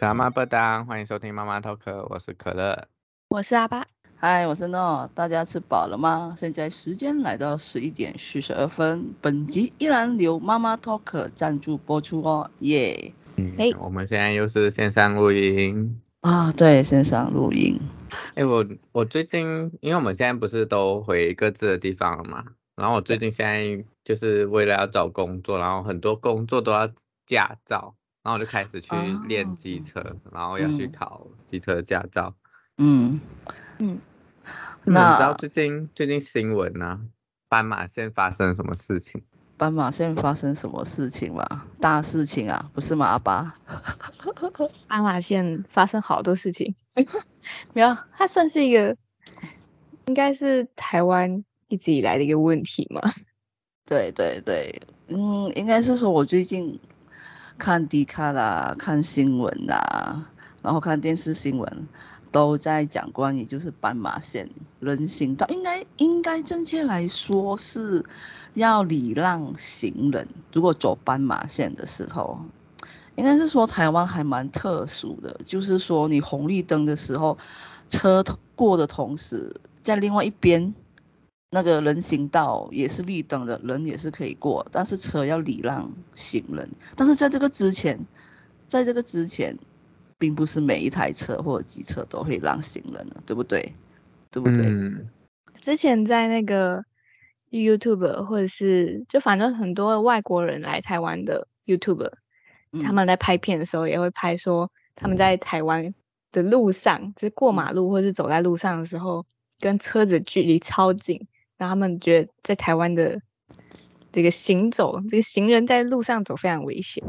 小妈不当，欢迎收听妈妈 Talk，我是可乐，我是阿巴，嗨，我是诺，大家吃饱了吗？现在时间来到十一点四十二分，本集依然由妈妈 Talk 赞助播出哦，耶、yeah！嗯，嘿我们现在又是线上录音啊，对，线上录音。哎，我我最近，因为我们现在不是都回各自的地方了嘛，然后我最近现在就是为了要找工作，然后很多工作都要驾照。然后我就开始去练机车，哦、然后要去考机车驾照。嗯嗯，那你知道最近最近新闻呢、啊？斑马线发生什么事情？斑马线发生什么事情嘛？大事情啊，不是吗？阿爸？斑马线发生好多事情，没有，它算是一个，应该是台湾一直以来的一个问题嘛？对对对，嗯，应该是说我最近。看 D 卡啦，看新闻啦，然后看电视新闻，都在讲关于就是斑马线人行道，应该应该正确来说是要礼让行人。如果走斑马线的时候，应该是说台湾还蛮特殊的，就是说你红绿灯的时候，车过的同时，在另外一边。那个人行道也是绿灯的，人也是可以过，但是车要礼让行人。但是在这个之前，在这个之前，并不是每一台车或者机车都会让行人的，对不对？对不对？嗯。之前在那个 YouTube 或者是就反正很多外国人来台湾的 YouTube，他们在拍片的时候也会拍说他们在台湾的路上，就是过马路或者是走在路上的时候，跟车子距离超近。然后他们觉得在台湾的这个行走，这个行人在路上走非常危险。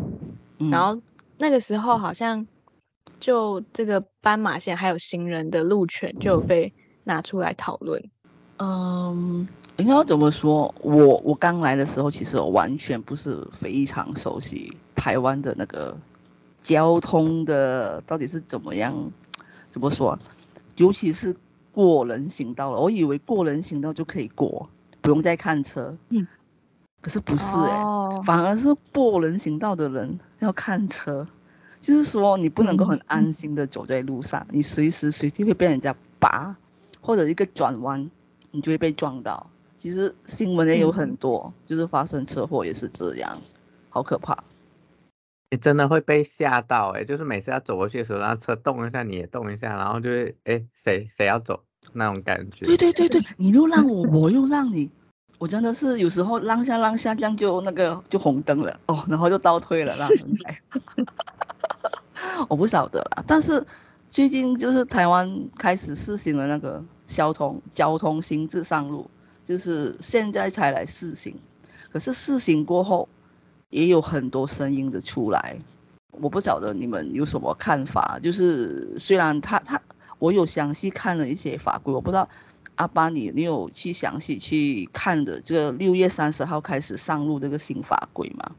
嗯、然后那个时候好像就这个斑马线还有行人的路权就被拿出来讨论。嗯，应该要怎么说？我我刚来的时候，其实我完全不是非常熟悉台湾的那个交通的到底是怎么样，怎么说？尤其是。过人行道了，我以为过人行道就可以过，不用再看车。嗯，可是不是哎、欸，哦、反而是过人行道的人要看车，就是说你不能够很安心的走在路上，嗯、你随时随地会被人家拔，或者一个转弯，你就会被撞到。其实新闻也有很多，嗯、就是发生车祸也是这样，好可怕。你真的会被吓到哎、欸，就是每次要走过去的时候，然后车动一下，你也动一下，然后就会哎，谁谁要走那种感觉。对对对对，你又让我，我又让你，我真的是有时候让下让下，这样就那个就红灯了哦，然后就倒退了，让人来。我不晓得啦，但是最近就是台湾开始试行了那个交通交通新制上路，就是现在才来试行，可是试行过后。也有很多声音的出来，我不晓得你们有什么看法。就是虽然他他我有详细看了一些法规，我不知道阿巴你你有去详细去看的这个六月三十号开始上路这个新法规吗？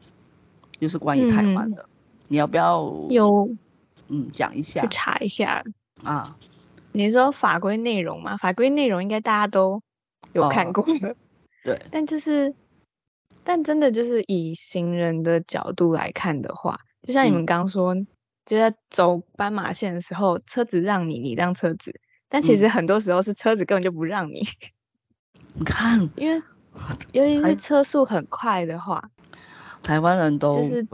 就是关于台湾的，嗯、你要不要有嗯讲一下？去查一下啊？你说法规内容吗？法规内容应该大家都有看过的，哦、对，但就是。但真的就是以行人的角度来看的话，就像你们刚刚说，嗯、就在走斑马线的时候，车子让你，你让车子，但其实很多时候是车子根本就不让你。你看，因为尤其是车速很快的话，台湾人都就是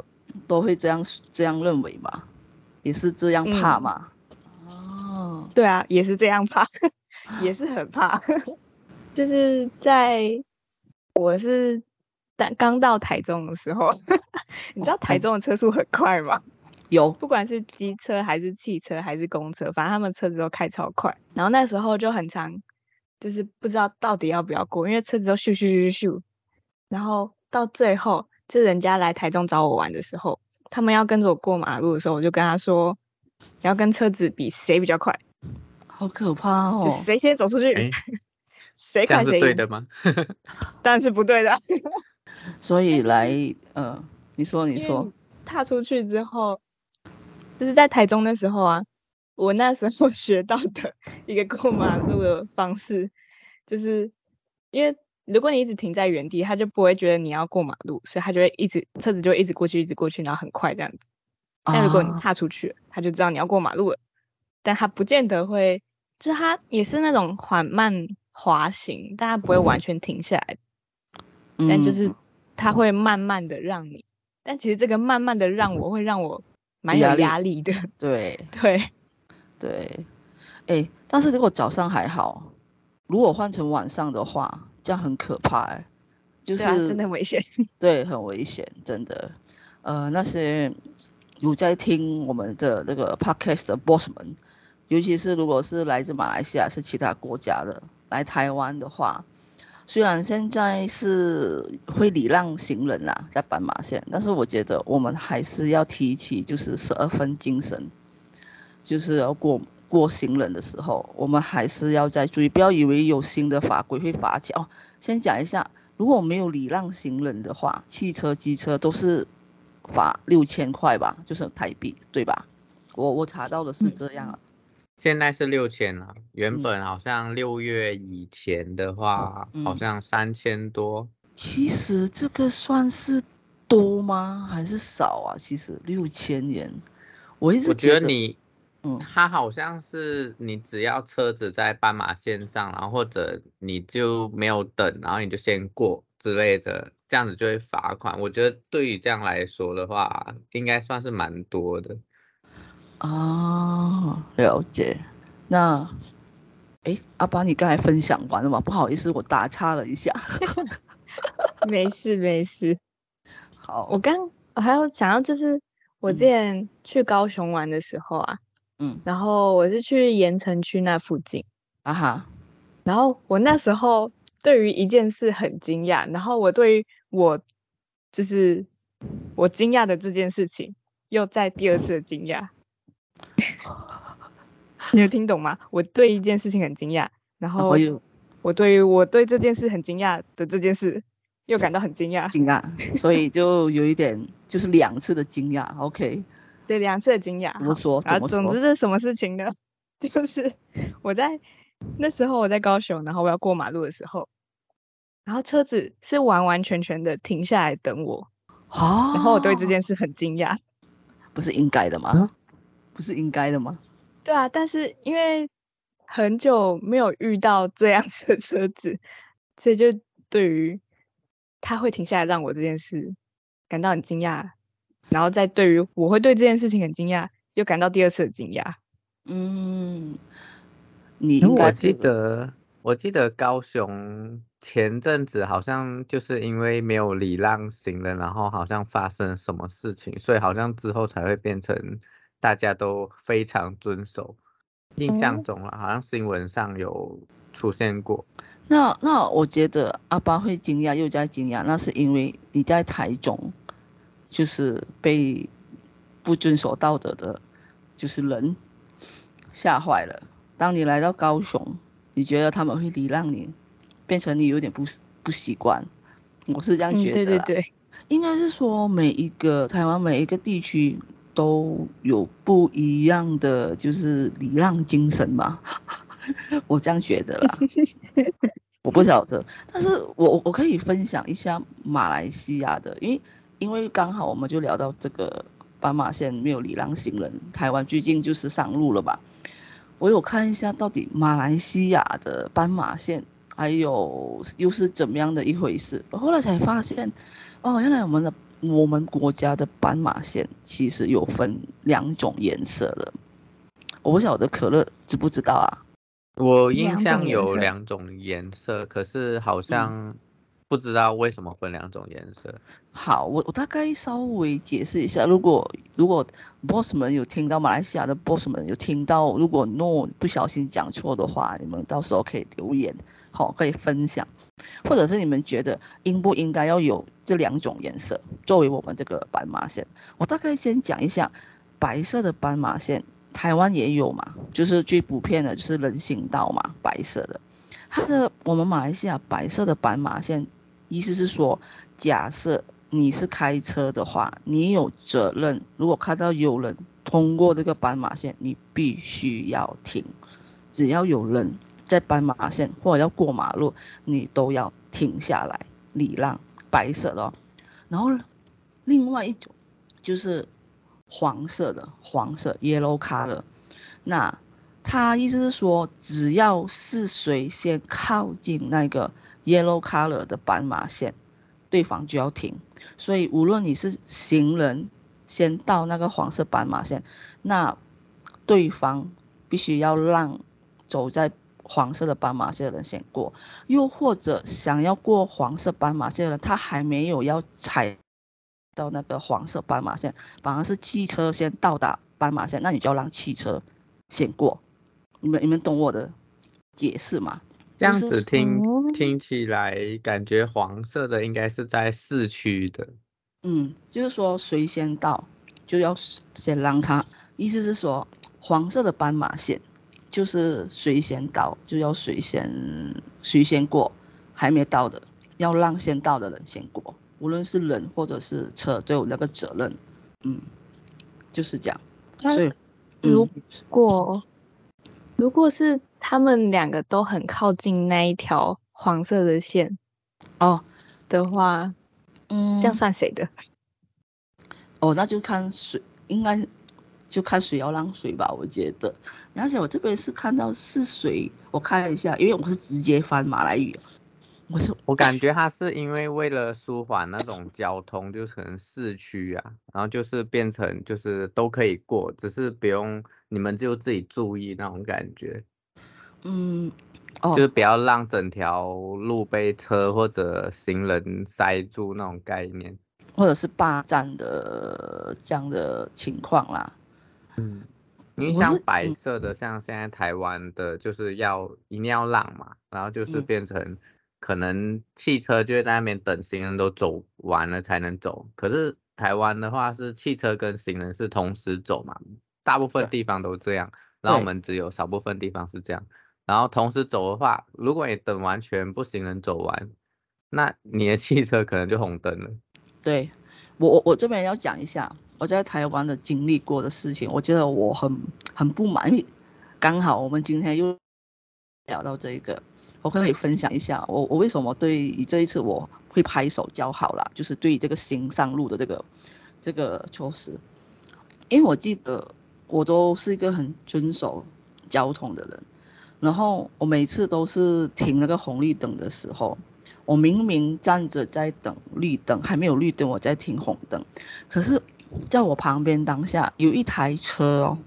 都会这样这样认为吧，也是这样怕嘛。嗯、哦，对啊，也是这样怕，也是很怕，就是在我是。但刚到台中的时候，你知道台中的车速很快吗？有，不管是机车还是汽车还是公车，反正他们车子都开超快。然后那时候就很长，就是不知道到底要不要过，因为车子都咻咻咻咻。然后到最后，就人家来台中找我玩的时候，他们要跟着我过马路的时候，我就跟他说，你要跟车子比谁比较快。好可怕哦！就谁先走出去，欸、谁快谁赢。这样是对的吗？当然是不对的。所以来，呃，你说，你说，踏出去之后，就是在台中的时候啊，我那时候学到的一个过马路的方式，就是因为如果你一直停在原地，他就不会觉得你要过马路，所以他就会一直车子就会一直过去，一直过去，然后很快这样子。但如果你踏出去，他就知道你要过马路了，但他不见得会，就是他也是那种缓慢滑行，但他不会完全停下来，嗯、但就是他会慢慢的让你，但其实这个慢慢的让我会让我蛮有压力的，对对。对，哎，但是如果早上还好，如果换成晚上的话，这样很可怕哎，就是、啊、真的很危险，对，很危险，真的，呃，那些。有在听我们的那个 podcast 的 boss 们，尤其是如果是来自马来西亚，是其他国家的来台湾的话，虽然现在是会礼让行人啦，在斑马线，但是我觉得我们还是要提起就是十二分精神，就是要过过行人的时候，我们还是要再注意，不要以为有新的法规会罚钱哦。先讲一下，如果没有礼让行人的话，汽车、机车都是。罚六千块吧，就是台币，对吧？我我查到的是这样，现在是六千了。原本好像六月以前的话，嗯、好像三千多。其实这个算是多吗？还是少啊？其实六千元，我一直觉得，觉得你，嗯，它好像是你只要车子在斑马线上，然后或者你就没有等，然后你就先过之类的。这样子就会罚款，我觉得对于这样来说的话，应该算是蛮多的。哦，了解。那，哎，阿拔，你刚才分享完了吗？不好意思，我打岔了一下。没事没事。好，我刚我还要讲到就是我之前去高雄玩的时候啊，嗯，然后我是去盐城区那附近。啊哈。然后我那时候对于一件事很惊讶，然后我对于我就是我惊讶的这件事情，又在第二次的惊讶。你有听懂吗？我对一件事情很惊讶，然后我对于我对这件事很惊讶的这件事，又感到很惊讶。惊讶，所以就有一点就是两次的惊讶。OK，对，两次的惊讶。怎么说？啊，总之是什么事情呢？就是我在那时候我在高雄，然后我要过马路的时候。然后车子是完完全全的停下来等我，啊，然后我对这件事很惊讶，不是应该的吗？嗯？不是应该的吗？对啊，但是因为很久没有遇到这样子的车子，所以就对于他会停下来让我这件事感到很惊讶，然后再对于我会对这件事情很惊讶，又感到第二次的惊讶。嗯，你应该我记得，我记得高雄。前阵子好像就是因为没有礼让行人，然后好像发生什么事情，所以好像之后才会变成大家都非常遵守。印象中了，好像新闻上有出现过。那那我觉得阿巴会惊讶又在惊讶，那是因为你在台中就是被不遵守道德的，就是人吓坏了。当你来到高雄，你觉得他们会礼让你？变成你有点不不习惯，我是这样觉得。嗯、对对对，应该是说每一个台湾每一个地区都有不一样的就是礼让精神嘛，我这样觉得啦。我不晓得，但是我我可以分享一下马来西亚的，因为因为刚好我们就聊到这个斑马线没有礼让行人，台湾最近就是上路了吧？我有看一下到底马来西亚的斑马线。还有又是怎么样的一回事？我后来才发现，哦，原来我们的我们国家的斑马线其实有分两种颜色的。我不晓得可乐知不知道啊？我印象有两种颜色，可是好像不知道为什么分两种颜色。好，我我大概稍微解释一下。如果如果 boss 们有听到马来西亚的 boss 们有听到，如果 no 不小心讲错的话，你们到时候可以留言。好，可以分享，或者是你们觉得应不应该要有这两种颜色作为我们这个斑马线？我大概先讲一下白色的斑马线，台湾也有嘛，就是最普遍的就是人行道嘛，白色的。它的我们马来西亚白色的斑马线，意思是说，假设你是开车的话，你有责任，如果看到有人通过这个斑马线，你必须要停，只要有人。在斑马线或者要过马路，你都要停下来礼让，白色的。然后另外一种就是黄色的，黄色 yellow color。那他意思是说，只要是谁先靠近那个 yellow color 的斑马线，对方就要停。所以无论你是行人先到那个黄色斑马线，那对方必须要让走在黄色的斑马线的人先过，又或者想要过黄色斑马线的人，他还没有要踩到那个黄色斑马线，反而是汽车先到达斑马线，那你就要让汽车先过。你们你们懂我的解释吗？这样子听、就是、听起来，感觉黄色的应该是在市区的。嗯，就是说谁先到就要先让他，意思是说黄色的斑马线。就是谁先到就要谁先谁先过，还没到的要让先到的人先过，无论是人或者是车都有那个责任，嗯，就是这样。所以如果、嗯、如果是他们两个都很靠近那一条黄色的线哦的话，嗯，这样算谁的？哦，那就看谁应该。就看谁要让谁吧，我觉得。而且我这边是看到是谁，我看一下，因为我是直接翻马来语。我是我感觉他是因为为了舒缓那种交通，就可能市区啊，然后就是变成就是都可以过，只是不用你们就自己注意那种感觉。嗯，哦，就是不要让整条路被车或者行人塞住那种概念，或者是霸占的这样的情况啦。嗯，因为像白色的，像现在台湾的，就是要一定要让嘛，然后就是变成可能汽车就会在那边等行人都走完了才能走。可是台湾的话是汽车跟行人是同时走嘛，大部分地方都这样，然后我们只有少部分地方是这样。然后同时走的话，如果你等完全部行人走完，那你的汽车可能就红灯了。对，我我我这边要讲一下。我在台湾的经历过的事情，我觉得我很很不满意。刚好我们今天又聊到这个，我可以分享一下我我为什么对这一次我会拍手叫好啦，就是对这个新上路的这个这个措施，因为我记得我都是一个很遵守交通的人，然后我每次都是停那个红绿灯的时候，我明明站着在等绿灯，还没有绿灯，我在停红灯，可是。在我旁边，当下有一台车哦，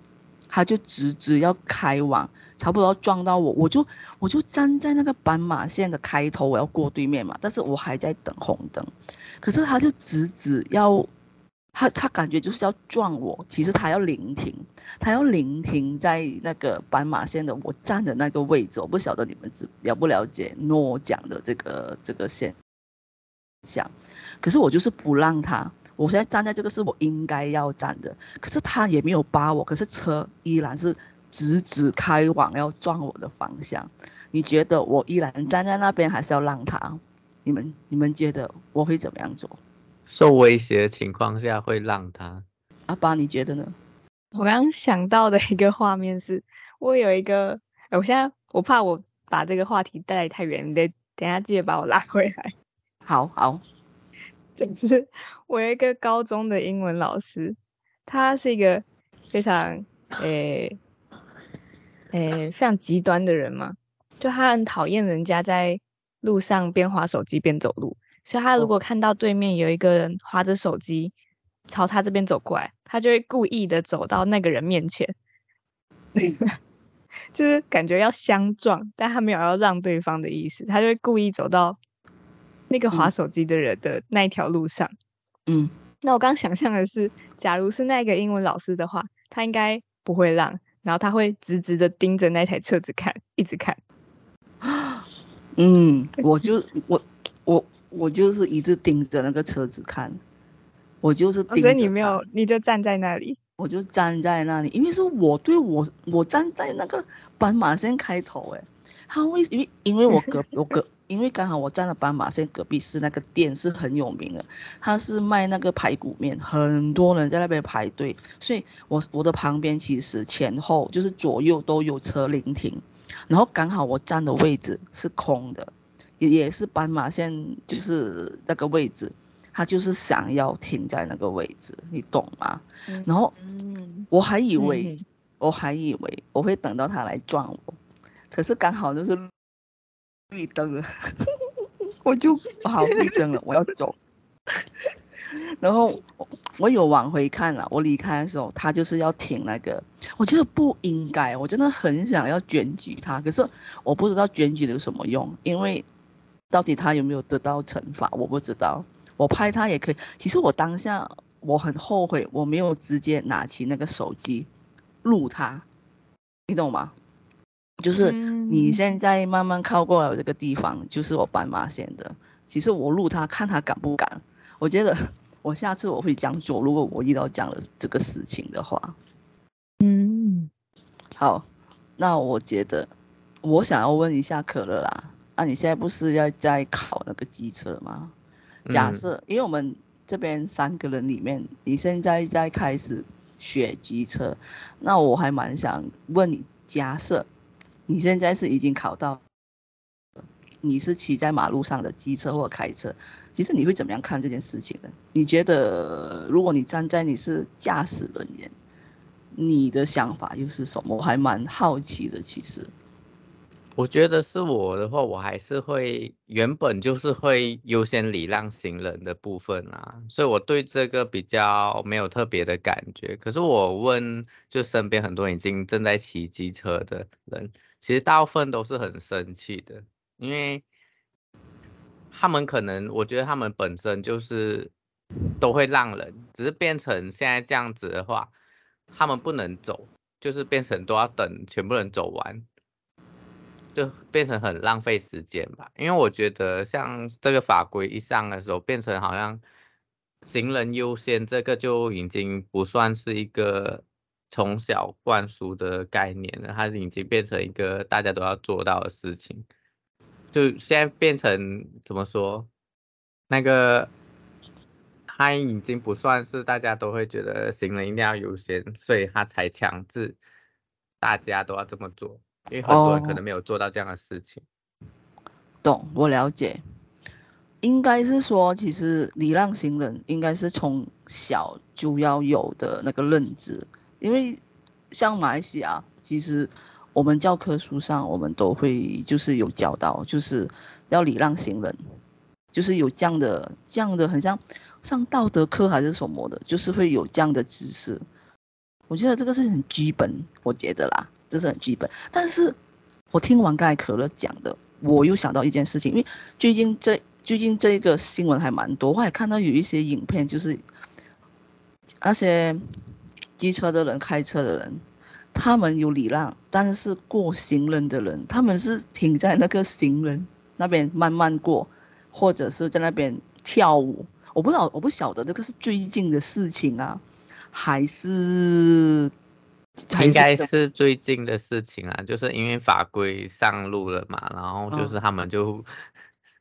他就直直要开往，差不多撞到我，我就我就站在那个斑马线的开头，我要过对面嘛，但是我还在等红灯，可是他就直直要，他他感觉就是要撞我，其实他要临停，他要临停在那个斑马线的我站的那个位置，我不晓得你们知了不了解诺讲的这个这个现象，可是我就是不让他。我现在站在这个是我应该要站的，可是他也没有扒我，可是车依然是直直开往要撞我的方向。你觉得我依然站在那边，还是要让他？你们你们觉得我会怎么样做？受威胁的情况下会让他。阿爸，你觉得呢？我刚刚想到的一个画面是，我有一个，我现在我怕我把这个话题带来太远，你得等下记得把我拉回来。好好。就是我有一个高中的英文老师，他是一个非常诶诶、非常极端的人嘛，就他很讨厌人家在路上边划手机边走路，所以他如果看到对面有一个人划着手机朝他这边走过来，他就会故意的走到那个人面前 就是感觉要相撞，但他没有要让对方的意思，他就会故意走到。那个划手机的人的那一条路上，嗯，那我刚想象的是，假如是那个英文老师的话，他应该不会让，然后他会直直的盯着那台车子看，一直看。嗯，我就我我我就是一直盯着那个车子看，我就是盯着。所以你没有，你就站在那里，我就站在那里，因为是我对我我站在那个斑马线开头，哎，他为因为因为我隔我隔。因为刚好我站的斑马线隔壁是那个店，是很有名的，他是卖那个排骨面，很多人在那边排队，所以我我的旁边其实前后就是左右都有车临停，然后刚好我站的位置是空的，也也是斑马线就是那个位置，他就是想要停在那个位置，你懂吗？嗯、然后，我还以为，嗯、我还以为我会等到他来撞我，可是刚好就是绿灯了，我就好绿灯了，我要走。然后我有往回看了，我离开的时候，他就是要停那个，我觉得不应该，我真的很想要检举他，可是我不知道检举有什么用，因为到底他有没有得到惩罚，我不知道。我拍他也可以，其实我当下我很后悔，我没有直接拿起那个手机录他，你懂吗？就是你现在慢慢靠过来我这个地方，就是我斑马线的。其实我录他，看他敢不敢。我觉得我下次我会这样做，如果我遇到这样的这个事情的话。嗯，好，那我觉得我想要问一下可乐啦，啊，你现在不是要在考那个机车吗？假设，因为我们这边三个人里面，你现在在开始学机车，那我还蛮想问你，假设你现在是已经考到，你是骑在马路上的机车或开车，其实你会怎么样看这件事情呢？你觉得，如果你站在你是驾驶人员，你的想法又是什么？我还蛮好奇的，其实。我觉得是我的话，我还是会原本就是会优先礼让行人的部分啊，所以我对这个比较没有特别的感觉。可是我问，就身边很多已经正在骑机车的人，其实大部分都是很生气的，因为他们可能，我觉得他们本身就是都会让人，只是变成现在这样子的话，他们不能走，就是变成都要等全部人走完。就变成很浪费时间吧，因为我觉得像这个法规一上的时候，变成好像行人优先，这个就已经不算是一个从小灌输的概念了，它已经变成一个大家都要做到的事情。就现在变成怎么说，那个它已经不算是大家都会觉得行人一定要优先，所以它才强制大家都要这么做。因为很多人可能没有做到这样的事情。哦，懂，我了解。应该是说，其实礼让行人应该是从小就要有的那个认知，因为像马来西亚，其实我们教科书上我们都会就是有教导，就是要礼让行人，就是有这样的这样的，很像上道德课还是什么的，就是会有这样的知识。我觉得这个是很基本，我觉得啦。这是很基本，但是我听完刚才可乐讲的，我又想到一件事情，因为最近这最近这个新闻还蛮多，我还看到有一些影片，就是那些机车的人、开车的人，他们有礼让，但是过行人的人，他们是停在那个行人那边慢慢过，或者是在那边跳舞。我不知道，我不晓得这个是最近的事情啊，还是？应该是最近的事情啊，就是因为法规上路了嘛，然后就是他们就，哦、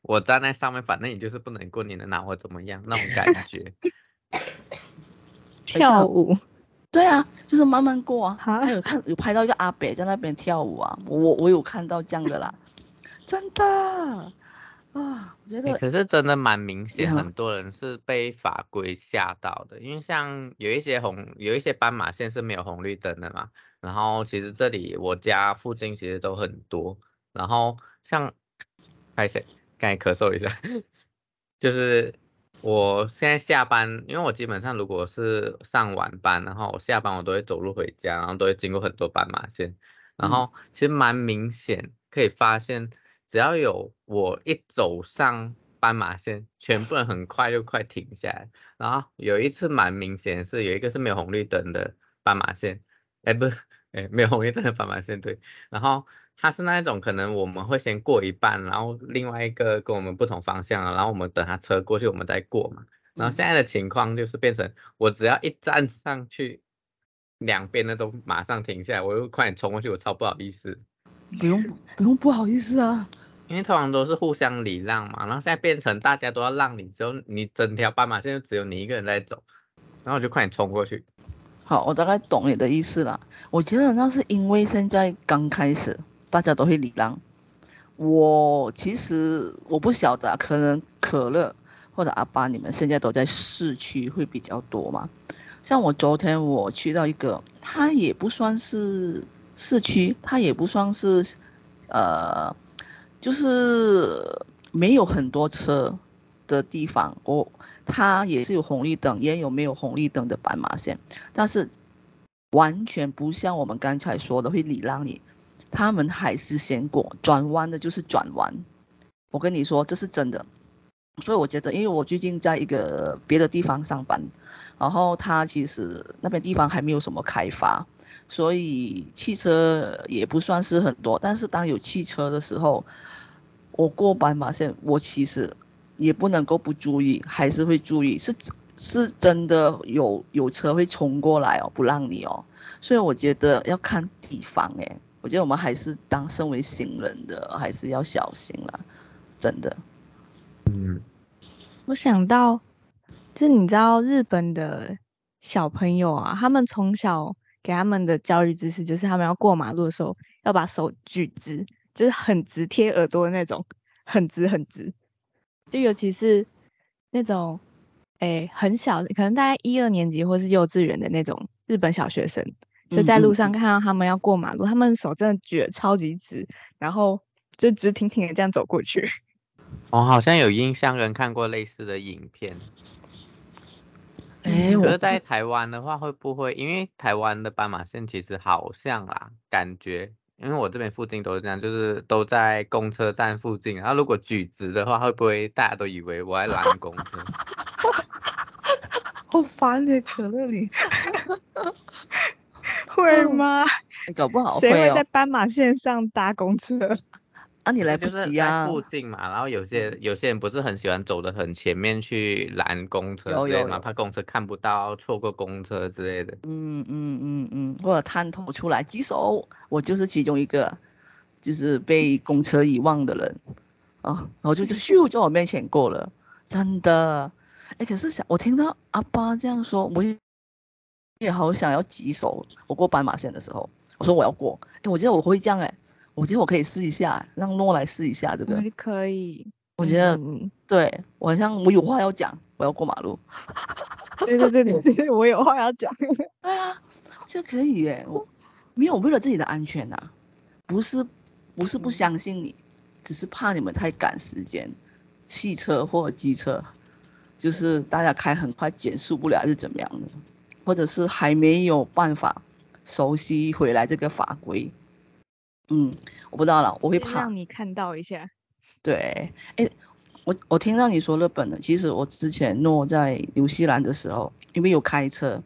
我站在上面，反正你就是不能过，你能拿我怎么样那种感觉。跳舞，对啊，就是慢慢过啊。还有看有拍到一个阿北在那边跳舞啊，我我有看到这样的啦，真的。啊，我觉得、欸、可是真的蛮明显，很多人是被法规吓到的，因为像有一些红，有一些斑马线是没有红绿灯的嘛。然后其实这里我家附近其实都很多，然后像，哎谁？刚才咳嗽一下，就是我现在下班，因为我基本上如果是上晚班，然后我下班我都会走路回家，然后都会经过很多斑马线，然后其实蛮明显可以发现。只要有我一走上斑马线，全部人很快就快停下来。然后有一次蛮明显是有一个是没有红绿灯的斑马线，哎不，哎没有红绿灯的斑马线对。然后它是那一种可能我们会先过一半，然后另外一个跟我们不同方向，然后我们等他车过去我们再过嘛。然后现在的情况就是变成我只要一站上去，两边的都马上停下来，我又快点冲过去，我超不好意思。不用不用不好意思啊。因为通常都是互相礼让嘛，然后现在变成大家都要让你，只有你整条斑马线就只有你一个人在走，然后我就快点冲过去。好，我大概懂你的意思了。我觉得那是因为现在刚开始，大家都会礼让。我其实我不晓得，可能可乐或者阿爸你们现在都在市区会比较多嘛？像我昨天我去到一个，它也不算是市区，它也不算是，呃，就是没有很多车的地方。我它也是有红绿灯，也有没有红绿灯的斑马线，但是完全不像我们刚才说的会礼让你，他们还是先过，转弯的就是转弯。我跟你说，这是真的。所以我觉得，因为我最近在一个别的地方上班，然后它其实那边地方还没有什么开发，所以汽车也不算是很多。但是当有汽车的时候，我过斑马线，我其实也不能够不注意，还是会注意，是是真的有有车会冲过来哦，不让你哦。所以我觉得要看地方诶，我觉得我们还是当身为行人的，还是要小心了，真的。嗯，我想到，就是你知道日本的小朋友啊，他们从小给他们的教育知识就是，他们要过马路的时候要把手举直，就是很直贴耳朵的那种，很直很直。就尤其是那种，哎、欸，很小，可能大概一二年级或是幼稚园的那种日本小学生，就在路上看到他们要过马路，嗯嗯，他们手真的举得超级直，然后就直挺挺的这样走过去。我、哦、好像有印象，跟看过类似的影片。哎，可是在台湾的话，会不会因为台湾的斑马线其实好像啦，感觉，因为我这边附近都是这样，就是都在公车站附近。然后如果举直的话，会不会大家都以为我在拦公车？好烦的可乐你，会吗？搞不好会、哦、谁会在斑马线上搭公车？啊，你来不及啊！附近嘛，然后有些有些人不是很喜欢走的很前面去拦公车之类的嘛，怕公车看不到，错过公车之类的。嗯嗯嗯嗯，或者探头出来举手，我就是其中一个，就是被公车遗忘的人啊，然后就就咻在我面前过了，真的。哎，可是想我听到阿爸这样说，我也也好想要举手。我过斑马线的时候，我说我要过，哎，我觉得我会这样哎。我觉得我可以试一下，让诺来试一下这个。可以。我觉得，嗯、对我好像我有话要讲，我要过马路。对对对对，我有话要讲。对啊，这可以耶。我没有为了自己的安全呐、啊，不是不是不相信你，只是怕你们太赶时间，汽车或者机车，就是大家开很快减速不了，还是怎么样的，或者是还没有办法熟悉回来这个法规。嗯，我不知道了，我会怕。让你看到一下。对，哎，我我听到你说日本的，其实我之前诺在纽西兰的时候，因为有开车，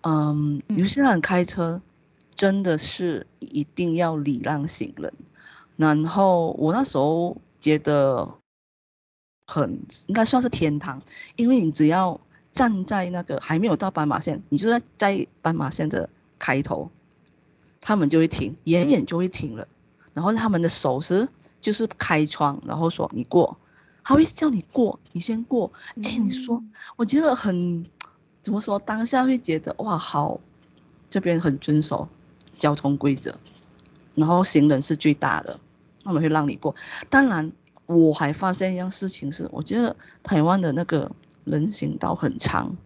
嗯，纽西兰开车真的是一定要礼让行人。然后我那时候觉得很应该算是天堂，因为你只要站在那个还没有到斑马线，你就在在斑马线的开头。他们就会停，远远就会停了，然后他们的手势就是开窗，然后说你过，他会叫你过，你先过。哎，你说，我觉得很，怎么说？当下会觉得哇，好，这边很遵守交通规则，然后行人是最大的，他们会让你过。当然，我还发现一样事情是，我觉得台湾的那个人行道很长，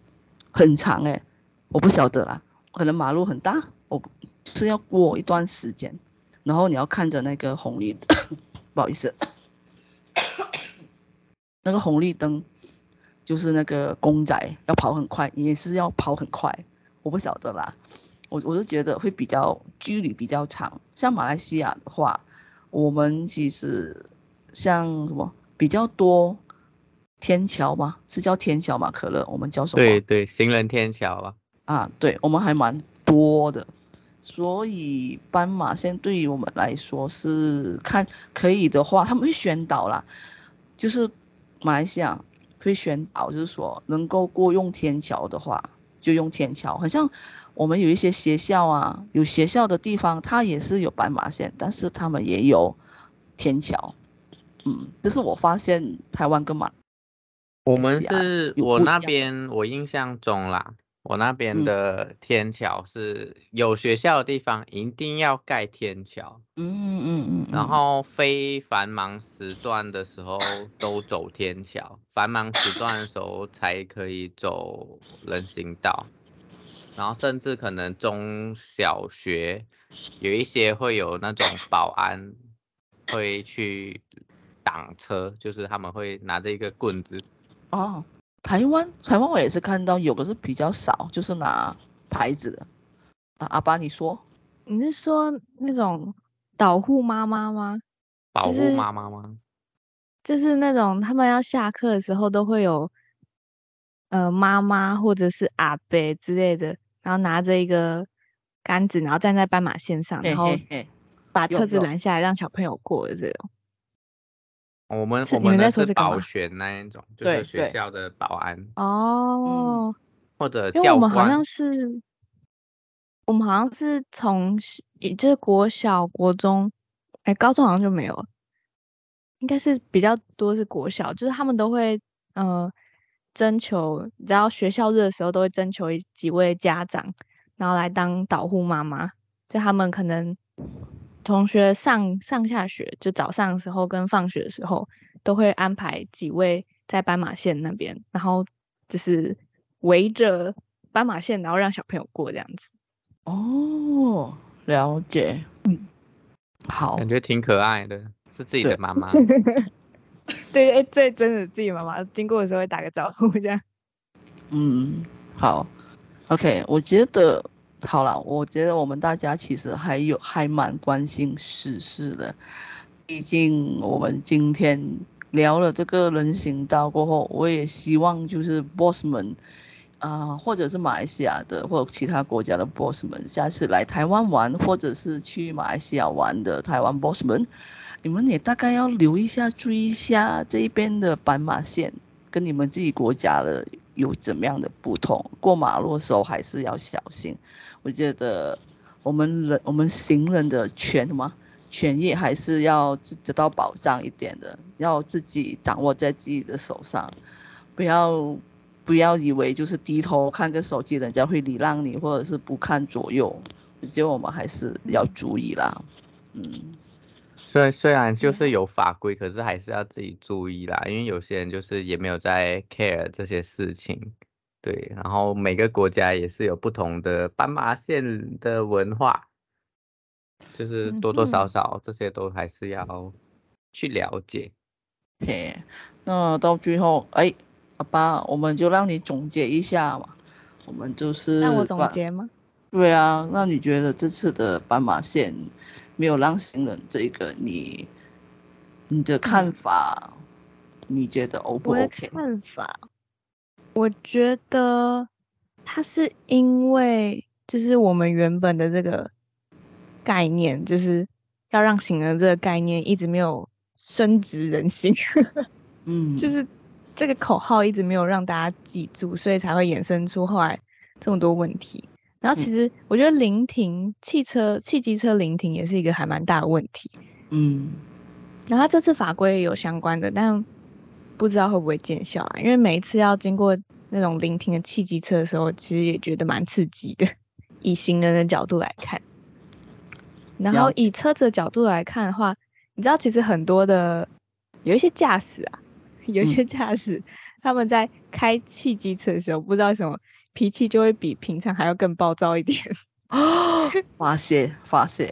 很长哎，我不晓得啦，可能马路很大，我。是要过一段时间，然后你要看着那个红绿，不好意思，那个红绿灯就是那个公仔要跑很快，也是要跑很快，我不晓得啦，我我就觉得会比较距离比较长。像马来西亚的话，我们其实像什么比较多天桥吗？是叫天桥吗？可乐，我们叫什么？对对，行人天桥啊。啊，对，我们还蛮多的。所以斑马线对于我们来说是看可以的话，他们会宣导啦，就是马来西亚会宣导，就是说能够过用天桥的话就用天桥。好像我们有一些学校啊，有学校的地方，它也是有斑马线，但是他们也有天桥。嗯，这是我发现台湾跟马，我们是我那边我印象中啦。我那边的天桥是有学校的地方一定要盖天桥，嗯嗯嗯嗯，然。后非繁忙时段的时候都走天桥，繁忙时段的时候才可以走人行道，然后甚至可能中小学有一些会有那种保安会去挡车，就是他们会拿着一个棍子，哦。台湾，台湾我也是看到有的是比较少，就是拿牌子的。啊，阿爸，你说？你是说那种保护妈妈吗？保护妈妈吗？就是、就是那种他们要下课的时候都会有，呃，妈妈或者是阿伯之类的，然后拿着一个杆子，然后站在斑马线上，然后把车子拦下来，让小朋友过的这种。我们我们那是保全那一种，就是学校的保安哦、嗯，或者教官。因为我们好像是，我们好像是从也就是国小、国中，哎，高中好像就没有了，应该是比较多是国小，就是他们都会呃征求，然后学校日的时候都会征求几位家长，然后来当导护妈妈，就他们可能。同学上上下学，就早上的时候跟放学的时候，都会安排几位在斑马线那边，然后就是围着斑马线，然后让小朋友过这样子。哦，了解。嗯，好，感觉挺可爱的，是自己的妈妈。对，哎，这真的自己妈妈经过的时候会打个招呼这样。嗯，好，OK，我觉得。好了，我觉得我们大家其实还有还蛮关心时事的，毕竟我们今天聊了这个人行道过后，我也希望就是 boss 们，啊、或者是马来西亚的或者其他国家的 boss 们，下次来台湾玩，或者是去马来西亚玩的台湾 boss 们，你们也大概要留一下，注意一下这边的斑马线跟你们自己国家的有怎么样的不同，过马路的时候还是要小心。我觉得我们人我们行人的权什么权益还是要得到保障一点的，要自己掌握在自己的手上，不要不要以为就是低头看个手机，人家会礼让你，或者是不看左右，我觉得我们还是要注意啦。嗯，虽然虽然就是有法规，可是还是要自己注意啦，因为有些人就是也没有在 care 这些事情。对，然后每个国家也是有不同的斑马线的文化，就是多多少少这些都还是要去了解。嘿，那到最后，哎，阿爸，我们就让你总结一下嘛。我们就是让我总结吗？对啊，那你觉得这次的斑马线没有让行人这个你你的看法，嗯、你觉得 O 不 OK？看法。我觉得它是因为，就是我们原本的这个概念，就是要让行人这个概念一直没有深植人心，嗯，就是这个口号一直没有让大家记住，所以才会衍生出后来这么多问题。然后其实我觉得临停汽车、汽机车临停也是一个还蛮大的问题，嗯，然后这次法规也有相关的，但。不知道会不会见效啊？因为每一次要经过那种临停的汽机车的时候，其实也觉得蛮刺激的。以行人的角度来看，然后以车子的角度来看的话，你知道，其实很多的有一些驾驶啊，有一些驾驶、嗯、他们在开汽机车的时候，不知道为什么脾气就会比平常还要更暴躁一点。发 泄发泄，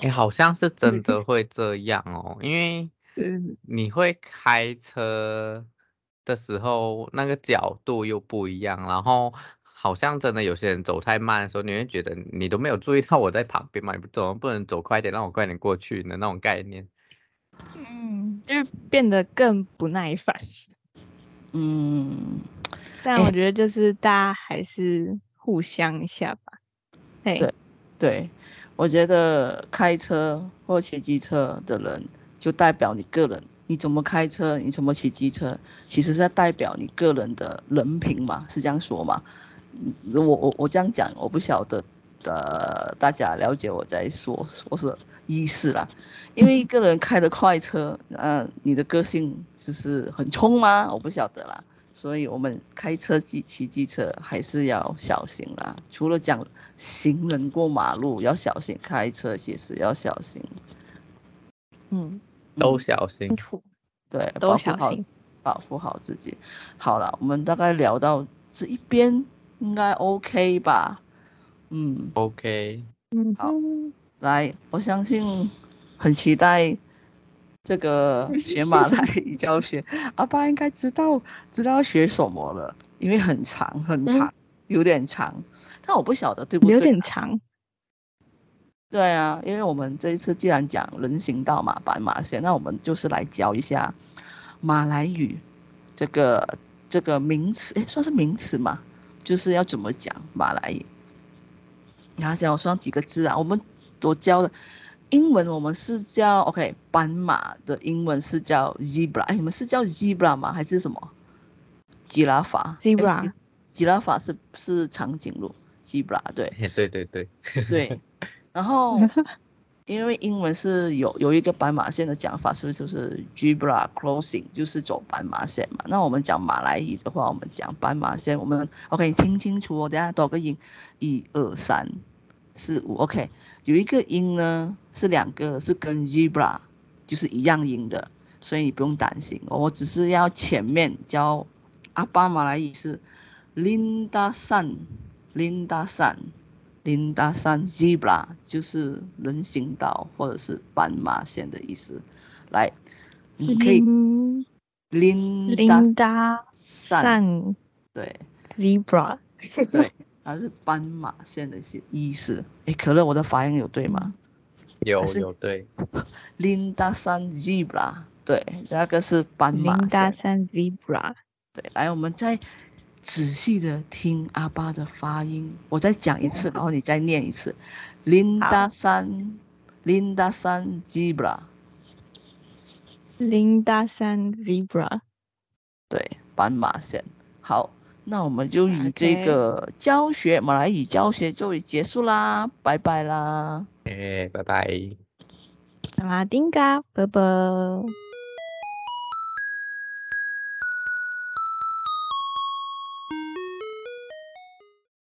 哎、欸，好像是真的会这样哦，因为。你会开车的时候，那个角度又不一样，然后好像真的有些人走太慢的时候，你会觉得你都没有注意到我在旁边嘛？你怎么不能走快点，让我快点过去的那种概念？嗯，就是变得更不耐烦。嗯，但我觉得就是大家还是互相一下吧。欸、对对，我觉得开车或骑机车的人。就代表你个人，你怎么开车，你怎么骑机车，其实是代表你个人的人品嘛，是这样说嘛？我我我这样讲，我不晓得，呃，大家了解我在说说是意思啦。因为一个人开的快车，嗯、你的个性就是很冲吗？我不晓得啦。所以我们开车、骑骑机车还是要小心啦。除了讲行人过马路要小心，开车其实要小心。嗯，都小心。对，都小心，保护好自己。好了，我们大概聊到这一边，应该 OK 吧？嗯，OK。嗯，好，来，我相信很期待。这个 学马来语教学，阿爸应该知道知道要学什么了，因为很长很长，有点长，但我不晓得对不对？有点长。对啊，因为我们这一次既然讲人行道嘛，斑马线，那我们就是来教一下马来语这个这个名词，诶，算是名词嘛，就是要怎么讲马来语。然后讲我说几个字啊，我们我教的。英文我们是叫 OK，斑马的英文是叫 zebra，哎，你们是叫 zebra 吗？还是什么？吉拉法？zebra，吉拉法是是长颈鹿，zebra 对，对对对 对。然后因为英文是有有一个斑马线的讲法，是不是就是 zebra crossing，就是走斑马线嘛？那我们讲马来语的话，我们讲斑马线，我们 OK 听清楚哦，等下多个音，一二三四五，OK。有一个音呢，是两个，是跟 zebra 就是一样音的，所以你不用担心。我只是要前面教阿巴马来语是 lindasan，lindasan，lindasan zebra 就是人行道或者是斑马线的意思。来，你可以 lindasan，对，zebra，对。还是斑马线的意思？哎，可乐，我的发音有对吗？有有对。Linda zebra，对，那个是斑马。Linda zebra，对，来，我们再仔细的听阿爸的发音，我再讲一次，然后你再念一次。Linda zebra，Linda zebra，对，斑马线，好。那我们就以这个教学 Okay. 马来语教学就结束啦，拜拜啦！哎，拜拜！马丁嘎，拜拜。